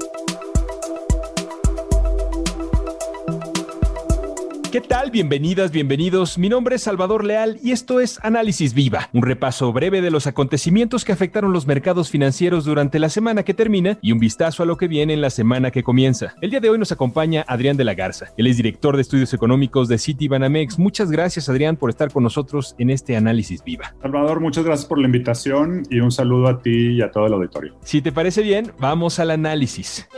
thank you ¿Qué tal? Bienvenidas, bienvenidos. Mi nombre es Salvador Leal y esto es Análisis Viva, un repaso breve de los acontecimientos que afectaron los mercados financieros durante la semana que termina y un vistazo a lo que viene en la semana que comienza. El día de hoy nos acompaña Adrián de la Garza. Él es director de estudios económicos de Citibanamex. Muchas gracias, Adrián, por estar con nosotros en este Análisis Viva. Salvador, muchas gracias por la invitación y un saludo a ti y a todo el auditorio. Si te parece bien, vamos al análisis.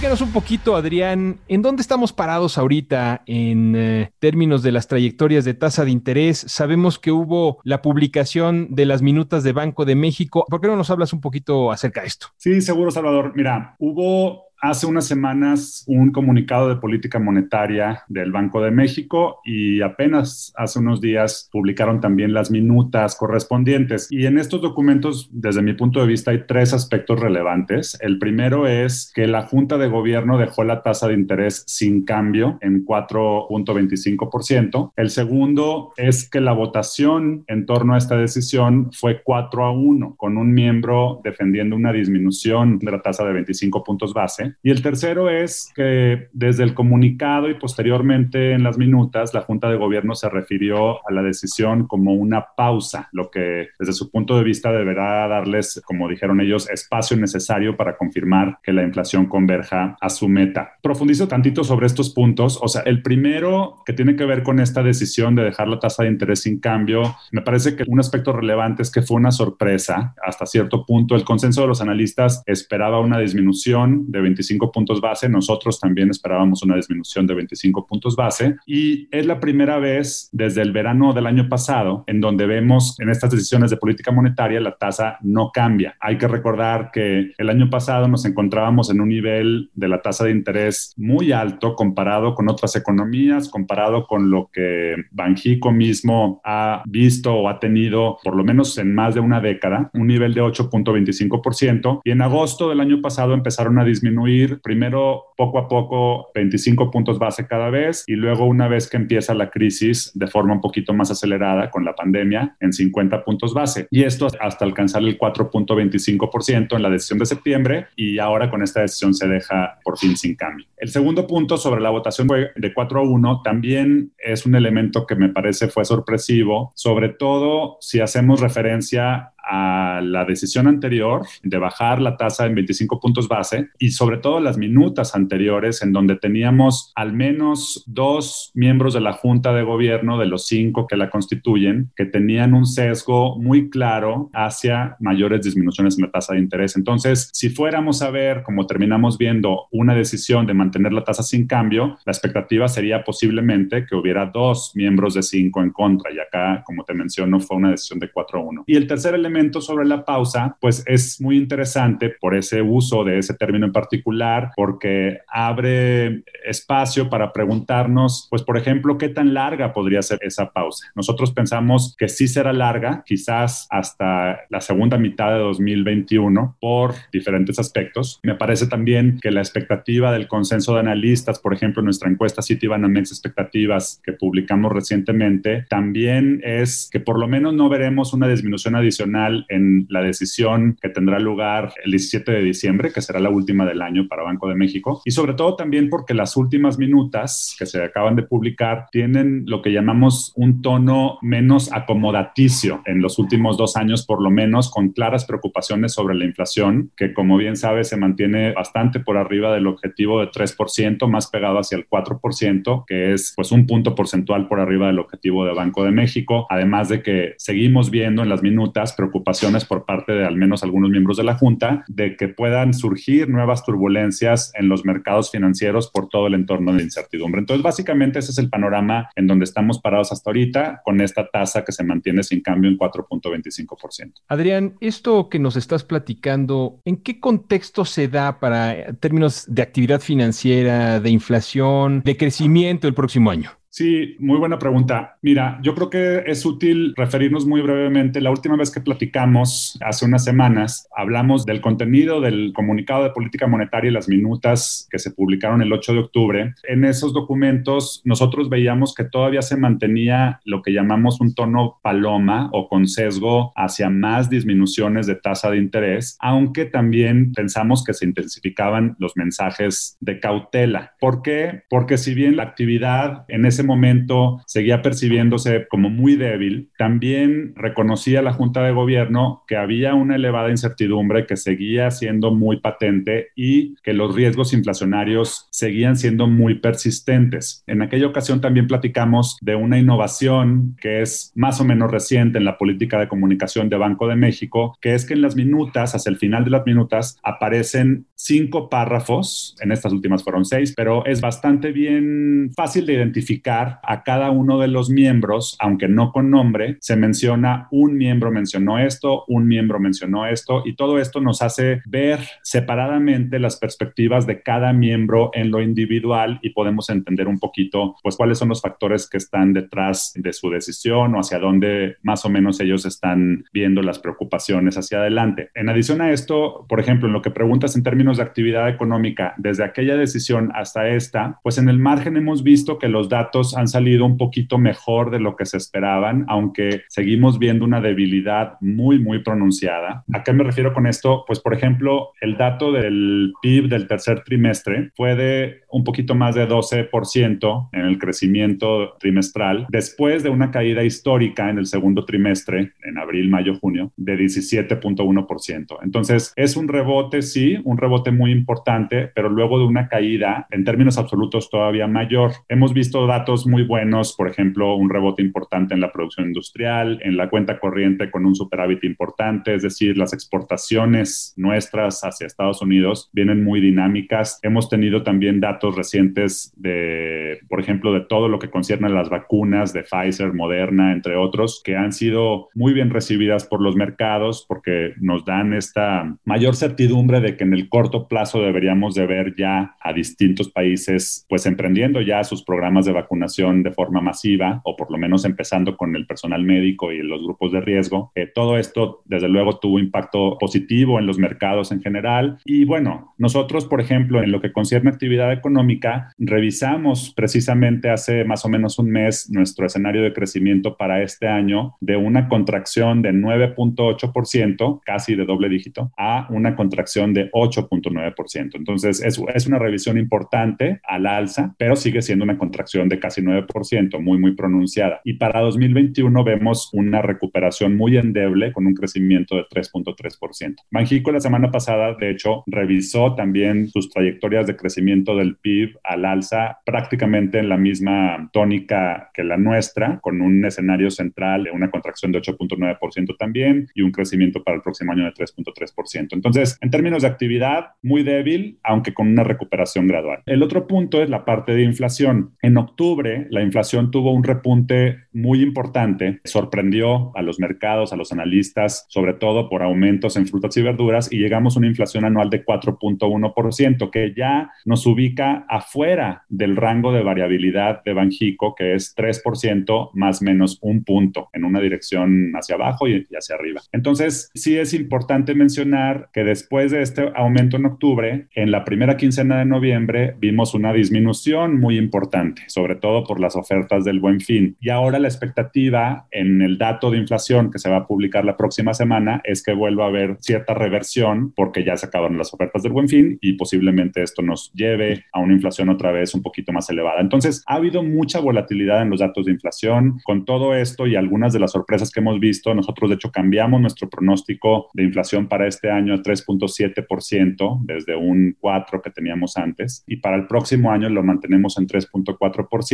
Platícanos un poquito, Adrián, ¿en dónde estamos parados ahorita en eh, términos de las trayectorias de tasa de interés? Sabemos que hubo la publicación de las minutas de Banco de México. ¿Por qué no nos hablas un poquito acerca de esto? Sí, seguro, Salvador. Mira, hubo hace unas semanas un comunicado de política monetaria del Banco de México y apenas hace unos días publicaron también las minutas correspondientes. Y en estos documentos, desde mi punto de vista, hay tres aspectos relevantes. El primero es que la Junta de Gobierno dejó la tasa de interés sin cambio en 4.25%. El segundo es que la votación en torno a esta decisión fue 4 a 1, con un miembro defendiendo una disminución de la tasa de 25 puntos base y el tercero es que desde el comunicado y posteriormente en las minutas, la Junta de Gobierno se refirió a la decisión como una pausa, lo que desde su punto de vista deberá darles, como dijeron ellos, espacio necesario para confirmar que la inflación converja a su meta. Profundizo tantito sobre estos puntos. O sea, el primero que tiene que ver con esta decisión de dejar la tasa de interés sin cambio, me parece que un aspecto relevante es que fue una sorpresa hasta cierto punto. El consenso de los analistas esperaba una disminución de 20 25 puntos base. Nosotros también esperábamos una disminución de 25 puntos base y es la primera vez desde el verano del año pasado en donde vemos en estas decisiones de política monetaria la tasa no cambia. Hay que recordar que el año pasado nos encontrábamos en un nivel de la tasa de interés muy alto comparado con otras economías, comparado con lo que Banjico mismo ha visto o ha tenido por lo menos en más de una década, un nivel de 8.25% y en agosto del año pasado empezaron a disminuir primero poco a poco 25 puntos base cada vez y luego una vez que empieza la crisis de forma un poquito más acelerada con la pandemia en 50 puntos base. Y esto hasta alcanzar el 4.25% en la decisión de septiembre y ahora con esta decisión se deja por fin sin cambio. El segundo punto sobre la votación de 4 a 1 también es un elemento que me parece fue sorpresivo, sobre todo si hacemos referencia a la decisión anterior de bajar la tasa en 25 puntos base y sobre todo las minutas anteriores en donde teníamos al menos dos miembros de la Junta de Gobierno de los cinco que la constituyen que tenían un sesgo muy claro hacia mayores disminuciones en la tasa de interés. Entonces, si fuéramos a ver, como terminamos viendo, una decisión de mantener la tasa sin cambio, la expectativa sería posiblemente que hubiera dos miembros de cinco en contra y acá, como te menciono, fue una decisión de 4 a 1. Y el tercer elemento sobre la pausa, pues es muy interesante por ese uso de ese término en particular, porque abre espacio para preguntarnos, pues por ejemplo, qué tan larga podría ser esa pausa. Nosotros pensamos que sí será larga, quizás hasta la segunda mitad de 2021 por diferentes aspectos. Me parece también que la expectativa del consenso de analistas, por ejemplo, nuestra encuesta Citibanamex Expectativas que publicamos recientemente, también es que por lo menos no veremos una disminución adicional en la decisión que tendrá lugar el 17 de diciembre, que será la última del año para Banco de México, y sobre todo también porque las últimas minutas que se acaban de publicar tienen lo que llamamos un tono menos acomodaticio en los últimos dos años, por lo menos, con claras preocupaciones sobre la inflación, que como bien sabe se mantiene bastante por arriba del objetivo de 3%, más pegado hacia el 4%, que es pues un punto porcentual por arriba del objetivo de Banco de México, además de que seguimos viendo en las minutas preocupaciones preocupaciones por parte de al menos algunos miembros de la Junta de que puedan surgir nuevas turbulencias en los mercados financieros por todo el entorno de incertidumbre. Entonces, básicamente ese es el panorama en donde estamos parados hasta ahorita con esta tasa que se mantiene sin cambio en 4.25%. Adrián, esto que nos estás platicando, ¿en qué contexto se da para términos de actividad financiera, de inflación, de crecimiento el próximo año? Sí, muy buena pregunta. Mira, yo creo que es útil referirnos muy brevemente. La última vez que platicamos, hace unas semanas, hablamos del contenido del comunicado de política monetaria y las minutas que se publicaron el 8 de octubre. En esos documentos nosotros veíamos que todavía se mantenía lo que llamamos un tono paloma o con sesgo hacia más disminuciones de tasa de interés, aunque también pensamos que se intensificaban los mensajes de cautela. ¿Por qué? Porque si bien la actividad en ese momento seguía percibiéndose como muy débil, también reconocía la Junta de Gobierno que había una elevada incertidumbre que seguía siendo muy patente y que los riesgos inflacionarios seguían siendo muy persistentes. En aquella ocasión también platicamos de una innovación que es más o menos reciente en la política de comunicación de Banco de México, que es que en las minutas, hacia el final de las minutas, aparecen cinco párrafos, en estas últimas fueron seis, pero es bastante bien fácil de identificar a cada uno de los miembros, aunque no con nombre, se menciona un miembro mencionó esto, un miembro mencionó esto, y todo esto nos hace ver separadamente las perspectivas de cada miembro en lo individual y podemos entender un poquito, pues, cuáles son los factores que están detrás de su decisión o hacia dónde más o menos ellos están viendo las preocupaciones hacia adelante. En adición a esto, por ejemplo, en lo que preguntas en términos de actividad económica, desde aquella decisión hasta esta, pues en el margen hemos visto que los datos han salido un poquito mejor de lo que se esperaban, aunque seguimos viendo una debilidad muy, muy pronunciada. ¿A qué me refiero con esto? Pues, por ejemplo, el dato del PIB del tercer trimestre fue de un poquito más de 12% en el crecimiento trimestral, después de una caída histórica en el segundo trimestre, en abril, mayo, junio, de 17.1%. Entonces, es un rebote, sí, un rebote muy importante, pero luego de una caída en términos absolutos todavía mayor. Hemos visto datos datos muy buenos, por ejemplo, un rebote importante en la producción industrial, en la cuenta corriente con un superávit importante, es decir, las exportaciones nuestras hacia Estados Unidos vienen muy dinámicas. Hemos tenido también datos recientes de, por ejemplo, de todo lo que concierne a las vacunas de Pfizer, Moderna, entre otros, que han sido muy bien recibidas por los mercados porque nos dan esta mayor certidumbre de que en el corto plazo deberíamos de ver ya a distintos países pues emprendiendo ya sus programas de vacunación vacunación de forma masiva, o por lo menos empezando con el personal médico y los grupos de riesgo. Eh, todo esto, desde luego, tuvo impacto positivo en los mercados en general. Y bueno, nosotros, por ejemplo, en lo que concierne actividad económica, revisamos precisamente hace más o menos un mes nuestro escenario de crecimiento para este año de una contracción de 9.8%, casi de doble dígito, a una contracción de 8.9%. Entonces, es, es una revisión importante al alza, pero sigue siendo una contracción de casi 9%, muy, muy pronunciada. Y para 2021 vemos una recuperación muy endeble con un crecimiento de 3.3%. Banjico la semana pasada, de hecho, revisó también sus trayectorias de crecimiento del PIB al alza prácticamente en la misma tónica que la nuestra, con un escenario central de una contracción de 8.9% también y un crecimiento para el próximo año de 3.3%. Entonces, en términos de actividad, muy débil, aunque con una recuperación gradual. El otro punto es la parte de inflación. En octubre, octubre la inflación tuvo un repunte muy importante, sorprendió a los mercados, a los analistas, sobre todo por aumentos en frutas y verduras, y llegamos a una inflación anual de 4.1%, que ya nos ubica afuera del rango de variabilidad de Banjico, que es 3% más menos un punto en una dirección hacia abajo y hacia arriba. Entonces, sí es importante mencionar que después de este aumento en octubre, en la primera quincena de noviembre vimos una disminución muy importante, sobre sobre todo por las ofertas del buen fin. Y ahora la expectativa en el dato de inflación que se va a publicar la próxima semana es que vuelva a haber cierta reversión porque ya se acabaron las ofertas del buen fin y posiblemente esto nos lleve a una inflación otra vez un poquito más elevada. Entonces, ha habido mucha volatilidad en los datos de inflación. Con todo esto y algunas de las sorpresas que hemos visto, nosotros de hecho cambiamos nuestro pronóstico de inflación para este año a 3.7% desde un 4 que teníamos antes y para el próximo año lo mantenemos en 3.4%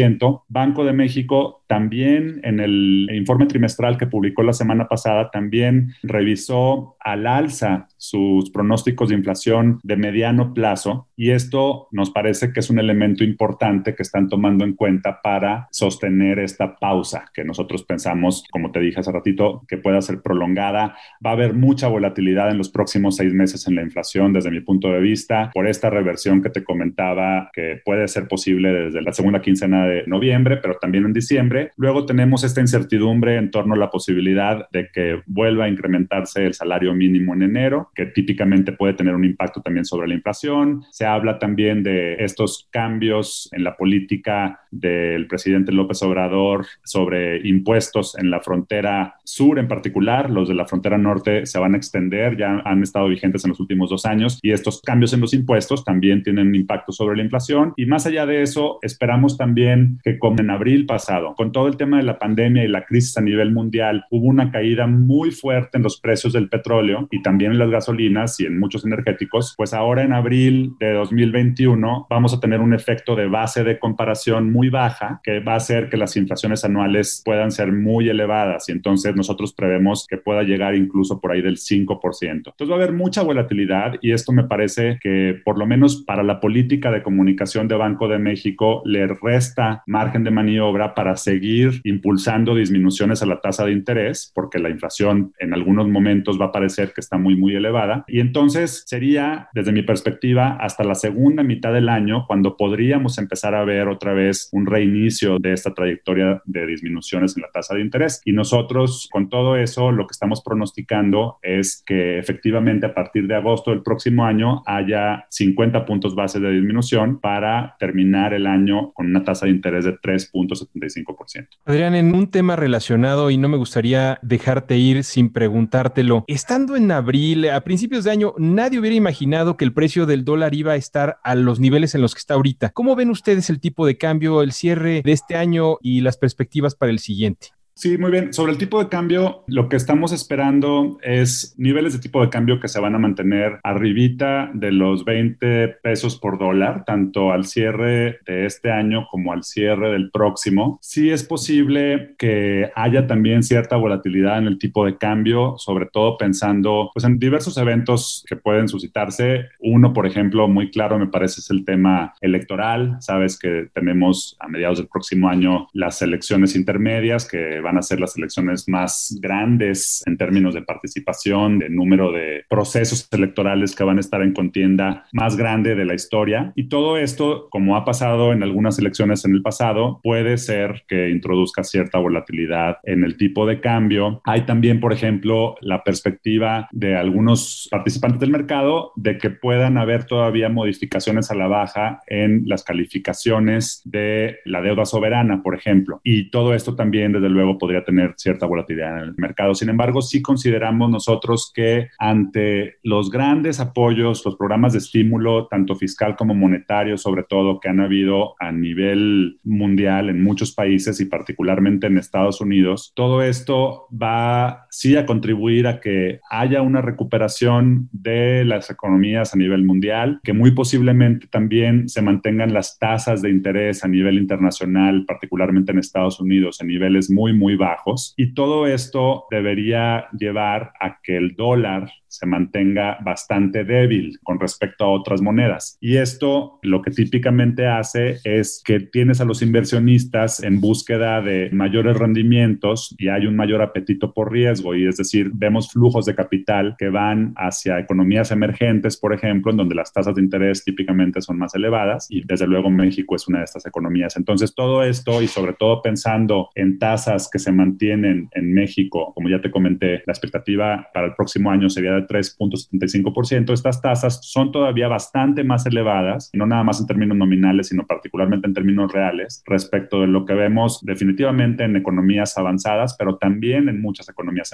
Banco de México también en el informe trimestral que publicó la semana pasada también revisó al alza sus pronósticos de inflación de mediano plazo y esto nos parece que es un elemento importante que están tomando en cuenta para sostener esta pausa que nosotros pensamos, como te dije hace ratito, que pueda ser prolongada. Va a haber mucha volatilidad en los próximos seis meses en la inflación desde mi punto de vista por esta reversión que te comentaba que puede ser posible desde la segunda quincena de noviembre, pero también en diciembre. Luego tenemos esta incertidumbre en torno a la posibilidad de que vuelva a incrementarse el salario mínimo en enero, que típicamente puede tener un impacto también sobre la inflación. Se habla también de estos cambios en la política del presidente López Obrador sobre impuestos en la frontera sur en particular. Los de la frontera norte se van a extender, ya han estado vigentes en los últimos dos años y estos cambios en los impuestos también tienen un impacto sobre la inflación. Y más allá de eso, esperamos también que como en abril pasado, con todo el tema de la pandemia y la crisis a nivel mundial, hubo una caída muy fuerte en los precios del petróleo y también en las gasolinas y en muchos energéticos, pues ahora en abril de 2021 vamos a tener un efecto de base de comparación muy baja que va a hacer que las inflaciones anuales puedan ser muy elevadas y entonces nosotros prevemos que pueda llegar incluso por ahí del 5%. Entonces va a haber mucha volatilidad y esto me parece que por lo menos para la política de comunicación de Banco de México le resta margen de maniobra para seguir impulsando disminuciones a la tasa de interés porque la inflación en algunos momentos va a parecer que está muy muy elevada. Y entonces sería desde mi perspectiva hasta la segunda mitad del año cuando podríamos empezar a ver otra vez un reinicio de esta trayectoria de disminuciones en la tasa de interés. Y nosotros con todo eso lo que estamos pronosticando es que efectivamente a partir de agosto del próximo año haya 50 puntos base de disminución para terminar el año con una tasa de interés de 3.75%. Adrián, en un tema relacionado y no me gustaría dejarte ir sin preguntártelo, estando en abril, a principios de año, nadie hubiera imaginado que el precio del dólar iba a estar a los niveles en los que está ahorita. ¿Cómo ven ustedes el tipo de cambio, el cierre de este año y las perspectivas para el siguiente? Sí, muy bien. Sobre el tipo de cambio, lo que estamos esperando es niveles de tipo de cambio que se van a mantener arribita de los 20 pesos por dólar, tanto al cierre de este año como al cierre del próximo. Sí es posible que haya también cierta volatilidad en el tipo de cambio, sobre todo pensando pues, en diversos eventos que pueden suscitarse. Uno, por ejemplo, muy claro me parece es el tema electoral. Sabes que tenemos a mediados del próximo año las elecciones intermedias que van a ser las elecciones más grandes en términos de participación, de número de procesos electorales que van a estar en contienda más grande de la historia. Y todo esto, como ha pasado en algunas elecciones en el pasado, puede ser que introduzca cierta volatilidad en el tipo de cambio. Hay también, por ejemplo, la perspectiva de algunos participantes del mercado de que puedan haber todavía modificaciones a la baja en las calificaciones de la deuda soberana, por ejemplo. Y todo esto también, desde luego, podría tener cierta volatilidad en el mercado. Sin embargo, sí consideramos nosotros que ante los grandes apoyos, los programas de estímulo, tanto fiscal como monetario, sobre todo, que han habido a nivel mundial en muchos países y particularmente en Estados Unidos, todo esto va sí a contribuir a que haya una recuperación de las economías a nivel mundial, que muy posiblemente también se mantengan las tasas de interés a nivel internacional, particularmente en Estados Unidos, en niveles muy, muy bajos y todo esto debería llevar a que el dólar se mantenga bastante débil con respecto a otras monedas. Y esto lo que típicamente hace es que tienes a los inversionistas en búsqueda de mayores rendimientos y hay un mayor apetito por riesgo. Y es decir, vemos flujos de capital que van hacia economías emergentes, por ejemplo, en donde las tasas de interés típicamente son más elevadas y desde luego México es una de estas economías. Entonces, todo esto y sobre todo pensando en tasas que se mantienen en México, como ya te comenté, la expectativa para el próximo año sería de 3.75%. Estas tasas son todavía bastante más elevadas, no nada más en términos nominales, sino particularmente en términos reales, respecto de lo que vemos definitivamente en economías avanzadas, pero también en muchas economías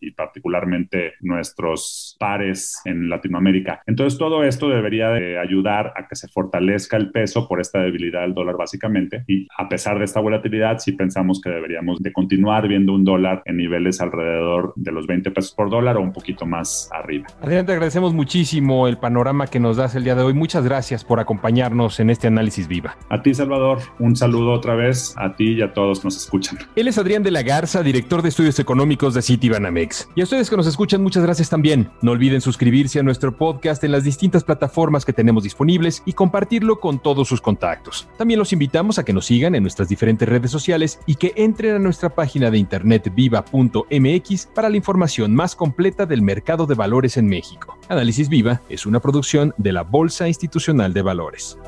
y particularmente nuestros pares en Latinoamérica. Entonces, todo esto debería de ayudar a que se fortalezca el peso por esta debilidad del dólar básicamente. Y a pesar de esta volatilidad, sí pensamos que deberíamos de continuar viendo un dólar en niveles alrededor de los 20 pesos por dólar o un poquito más arriba. Adrián, te agradecemos muchísimo el panorama que nos das el día de hoy. Muchas gracias por acompañarnos en este análisis viva. A ti, Salvador, un saludo otra vez a ti y a todos nos escuchan. Él es Adrián de la Garza, director de estudios económicos de Citibanamex. Y a ustedes que nos escuchan, muchas gracias también. No olviden suscribirse a nuestro podcast en las distintas plataformas que tenemos disponibles y compartirlo con todos sus contactos. También los invitamos a que nos sigan en nuestras diferentes redes sociales y que entren a nuestra página de internet viva.mx para la información más completa del mercado de valores en México. Análisis Viva es una producción de la Bolsa Institucional de Valores.